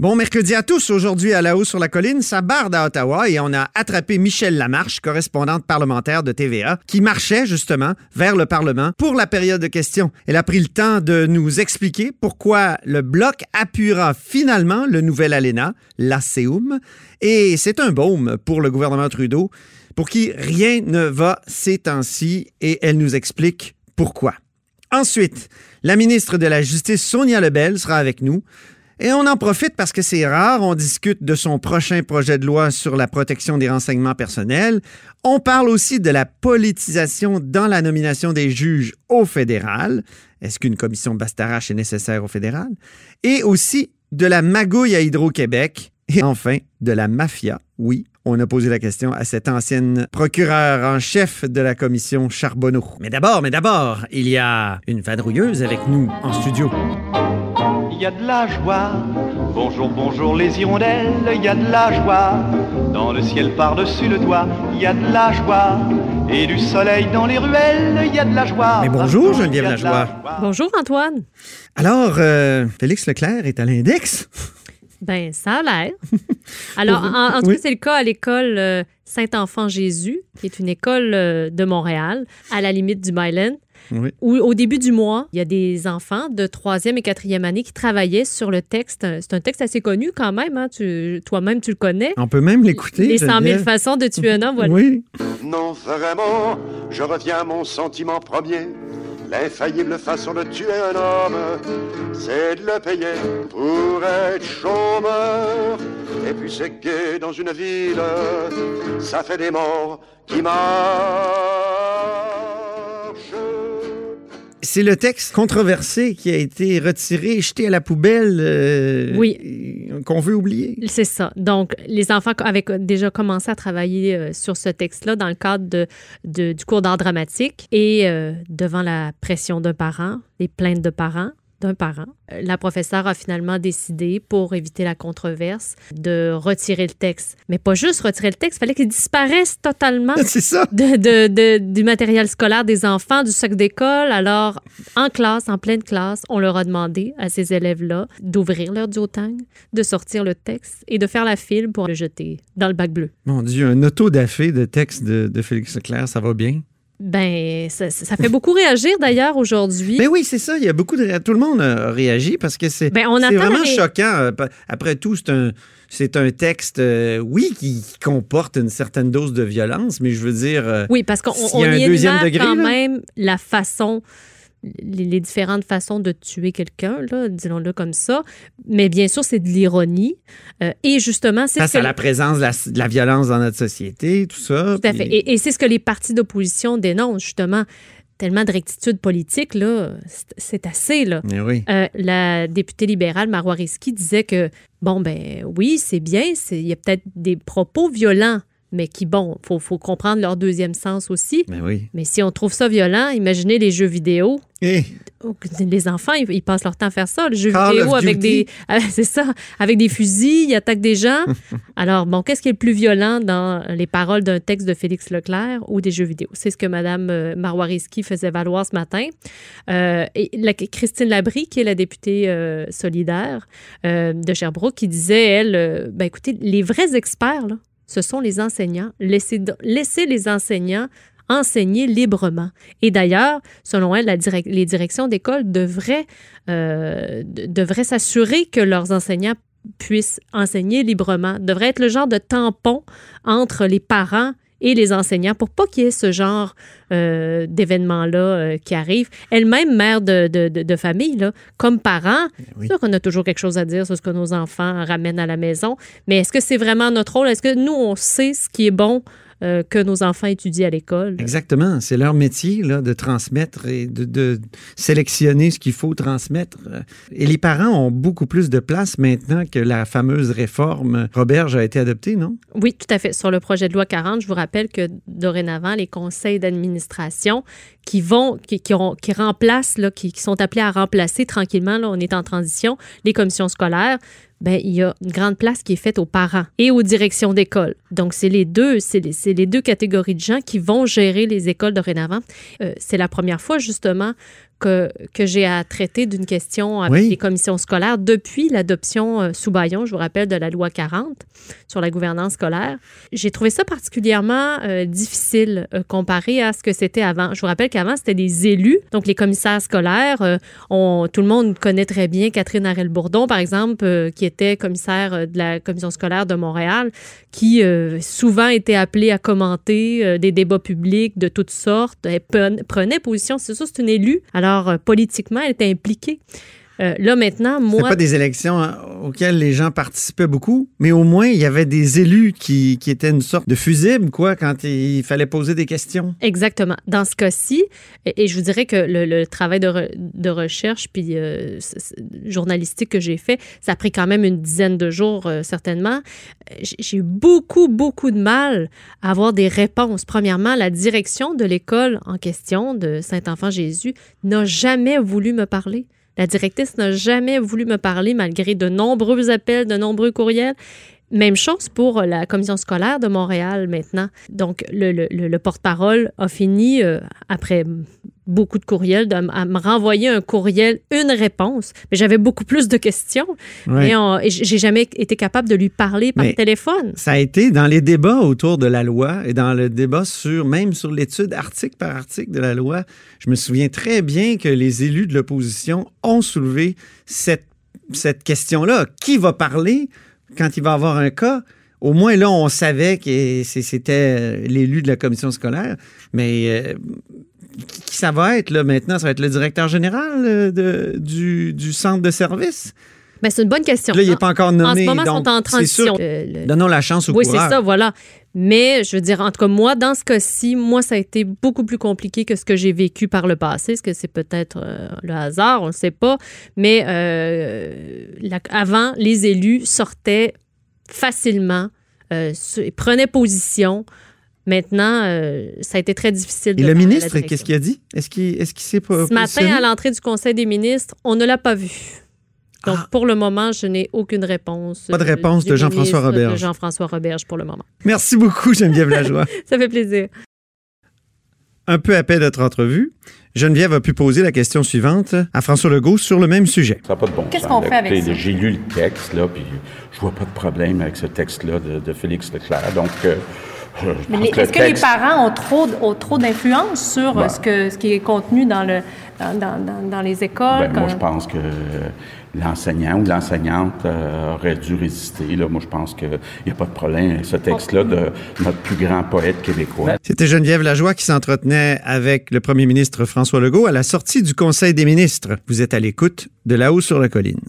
Bon mercredi à tous. Aujourd'hui, à la haut sur la colline, ça barde à Ottawa et on a attrapé Michel Lamarche, correspondante parlementaire de TVA, qui marchait justement vers le Parlement pour la période de questions. Elle a pris le temps de nous expliquer pourquoi le Bloc appuiera finalement le nouvel ALENA, l'ASEUM, et c'est un baume pour le gouvernement Trudeau, pour qui rien ne va ces temps-ci, et elle nous explique pourquoi. Ensuite, la ministre de la Justice, Sonia Lebel, sera avec nous. Et on en profite parce que c'est rare, on discute de son prochain projet de loi sur la protection des renseignements personnels. On parle aussi de la politisation dans la nomination des juges au fédéral. Est-ce qu'une commission Bastarache est nécessaire au fédéral? Et aussi de la magouille à Hydro-Québec. Et enfin, de la mafia. Oui, on a posé la question à cette ancienne procureure en chef de la commission Charbonneau. Mais d'abord, mais d'abord, il y a une vadrouilleuse avec nous en studio il y a de la joie. Bonjour, bonjour les hirondelles, il y a de la joie. Dans le ciel par-dessus le toit, il y a de la joie. Et du soleil dans les ruelles, il y a de la joie. Mais bonjour Geneviève Lajoie. Bonjour Antoine. Alors, euh, Félix Leclerc est à l'index? Ben, ça a l'air. Alors, en, tout cas, c'est le cas à l'école euh, Saint-Enfant Jésus, qui est une école euh, de Montréal, à la limite du Myland. Où, au début du mois, il y a des enfants de troisième et quatrième année qui travaillaient sur le texte. C'est un texte assez connu quand même. Hein? toi-même, tu le connais. On peut même l'écouter. Les 100 000 façons de tuer un homme. Voilà. Oui. Non, vraiment, je reviens à mon sentiment premier. L'infaillible façon de tuer un homme, c'est de le payer pour être chômeur. Et puis c'est gay dans une ville, ça fait des morts qui marchent. C'est le texte controversé qui a été retiré, jeté à la poubelle, euh, oui. qu'on veut oublier. C'est ça. Donc, les enfants avaient déjà commencé à travailler euh, sur ce texte-là dans le cadre de, du cours d'art dramatique et euh, devant la pression d'un parent, les plaintes de parents, d'un parent. La professeure a finalement décidé, pour éviter la controverse, de retirer le texte. Mais pas juste retirer le texte, il fallait qu'il disparaisse totalement ça. De, du matériel scolaire des enfants, du sac d'école. Alors, en classe, en pleine classe, on leur a demandé à ces élèves-là d'ouvrir leur duotang, de sortir le texte et de faire la file pour le jeter dans le bac bleu. Mon Dieu, un auto-dafé de texte de, de Félix Leclerc, ça va bien? Ben, ça, fait beaucoup réagir d'ailleurs aujourd'hui. Mais ben oui, c'est ça. Il y a beaucoup de. Tout le monde a réagi parce que c'est ben, vraiment choquant. Euh, après tout, c'est un. C'est un texte, euh, oui, qui comporte une certaine dose de violence, mais je veux dire. Euh, oui, parce qu'on y, a un deuxième degré, quand même la façon les, différentes façons de tuer quelqu'un, disons-le comme ça. Mais bien sûr, c'est de l'ironie. Euh, et justement, c'est. Face à la présence de la, violence dans notre société, tout ça. Tout à fait. Et, c'est ce que les partis d'opposition dénoncent, justement. Tellement de rectitude politique, là, c'est assez, là. Oui. Euh, la députée libérale Marois disait que, bon, ben oui, c'est bien, il y a peut-être des propos violents mais qui, bon, il faut, comprendre leur deuxième sens aussi. Mais, oui. mais si on trouve ça violent, imaginez les jeux vidéo. Et... Oh, les enfants, ils, passent leur temps à faire ça, les jeux vidéo avec des. Ah, c'est ça, avec des fusils, ils attaquent des gens. Alors, bon, qu'est-ce qui est le plus violent dans les paroles d'un texte de Félix Leclerc ou des jeux vidéo? C'est ce que Mme euh, Marois-Risky faisait valoir ce matin. Euh, et la, Christine Labrie, qui est la députée euh, solidaire de Sherbrooke, qui disait, elle, ben écoutez, les vrais experts, là, ce sont les enseignants. Laissez, les enseignants enseigner librement. Et d'ailleurs, selon elle, les directions d'école devraient, euh, devraient s'assurer que leurs enseignants puissent enseigner librement, devraient être le genre de tampon entre les parents et les enseignants pour pas qu'il y ait ce genre euh, d'événements-là euh, qui arrivent. Elle-même, mère de, de, de, famille, là, comme parent, c'est sûr qu'on a toujours quelque chose à dire sur ce que nos enfants ramènent à la maison, mais est-ce que c'est vraiment notre rôle? Est-ce que nous, on sait ce qui est bon euh, que nos enfants étudient à l'école. Exactement. C'est leur métier là, de transmettre et de, sélectionner ce qu'il faut transmettre. Et les parents ont beaucoup plus de place maintenant que la fameuse réforme Roberge a été adoptée, non? Oui, tout à fait. Sur le projet de loi 40, je vous rappelle que dorénavant, les conseils d'administration qui vont, qui, qui, qui remplacent, là, qui, qui, sont appelés à remplacer tranquillement, là, on est en transition, les commissions scolaires, ben, il y a une grande place qui est faite aux parents et aux directions d'école. Donc, c'est les deux, les, deux catégories de gens qui vont gérer les écoles dorénavant. Euh, c'est la première fois, justement, que, que j'ai à traiter d'une question avec les commissions scolaires depuis l'adoption euh, sous Bayon, je vous rappelle, de la loi 40 sur la gouvernance scolaire. J'ai trouvé ça particulièrement euh, difficile euh, comparé à ce que c'était avant. Je vous rappelle qu'avant, c'était des élus, donc les commissaires scolaires. On, tout le monde connaît très bien Catherine Harel-Bourdon, par exemple, qui était commissaire de la commission scolaire de Montréal, qui souvent était appelée à commenter des débats publics de toutes sortes. Elle prenait position, c'est ça, c'est une élue. Alors, politiquement, elle était impliquée. Euh, là, maintenant, moi. pas des élections hein, auxquelles les gens participaient beaucoup, mais au moins, il y avait des élus qui, qui étaient une sorte de fusible, quoi, quand il fallait poser des questions. Exactement. Dans ce cas-ci, et, je vous dirais que le, travail de, de, recherche puis euh, journalistique que j'ai fait, ça a pris quand même une dizaine de jours, euh, certainement. J'ai eu beaucoup, beaucoup de mal à avoir des réponses. Premièrement, la direction de l'école en question de Saint-Enfant-Jésus n'a jamais voulu me parler. La directrice n'a jamais voulu me parler malgré de nombreux appels, de nombreux courriels. Même chose pour la commission scolaire de Montréal maintenant. Donc, le, porte-parole a fini, euh, après beaucoup de courriels, de, à me renvoyer un courriel, une réponse. Mais j'avais beaucoup plus de questions et, j'ai jamais été capable de lui parler par téléphone. Ça a été dans les débats autour de la loi et dans le débat sur, même sur l'étude article par article de la loi, je me souviens très bien que les élus de l'opposition ont soulevé cette, cette question-là. Qui va parler quand il va avoir un cas? Au moins, là, on savait que c'était l'élu de la commission scolaire, mais euh, ça va être là maintenant? Ça va être le directeur général euh, de, du, centre de service? Ben, c'est une bonne question. Là, il n'est pas encore nommé. En ce moment, ils sont en transition. Euh, donnons la chance au Oui, c'est ça, voilà. Mais je veux dire, en tout cas, moi, dans ce cas-ci, moi, ça a été beaucoup plus compliqué que ce que j'ai vécu par le passé. Est-ce que c'est peut-être euh, le hasard? On ne sait pas. Mais avant, les élus sortaient facilement, prenaient position. Maintenant, euh, ça a été très difficile. Et le ministre, qu'est-ce qu'il a dit? Est-ce qu'il est s'est pas Ce matin, à l'entrée du Conseil des ministres, on ne l'a pas vu. Donc, ah. pour le moment, je n'ai aucune réponse. Pas de réponse de Jean-François Roberge. De Jean-François Roberge pour le moment. Merci beaucoup, Geneviève Lajoie. ça fait plaisir. Un peu à paix d'être entrevue, Geneviève a pu poser la question suivante à François Legault sur le même sujet. Ça n'a pas de bon Qu'est-ce qu'on fait avec ça? J'ai lu le texte, là, puis je vois pas de problème avec ce texte-là de, Félix Leclerc. Donc, euh, est-ce que les parents ont trop, trop d'influence sur euh, ben. ce, que, ce qui est contenu dans, le, dans, les écoles? Ben, moi, je pense que l'enseignant ou l'enseignante euh, aurait dû résister. Là. Moi, je pense qu'il n'y a pas de problème avec ce texte-là de notre plus grand poète québécois. C'était Geneviève Lajoie qui s'entretenait avec le premier ministre François Legault à la sortie du Conseil des ministres. Vous êtes à l'écoute de là-haut sur la colline.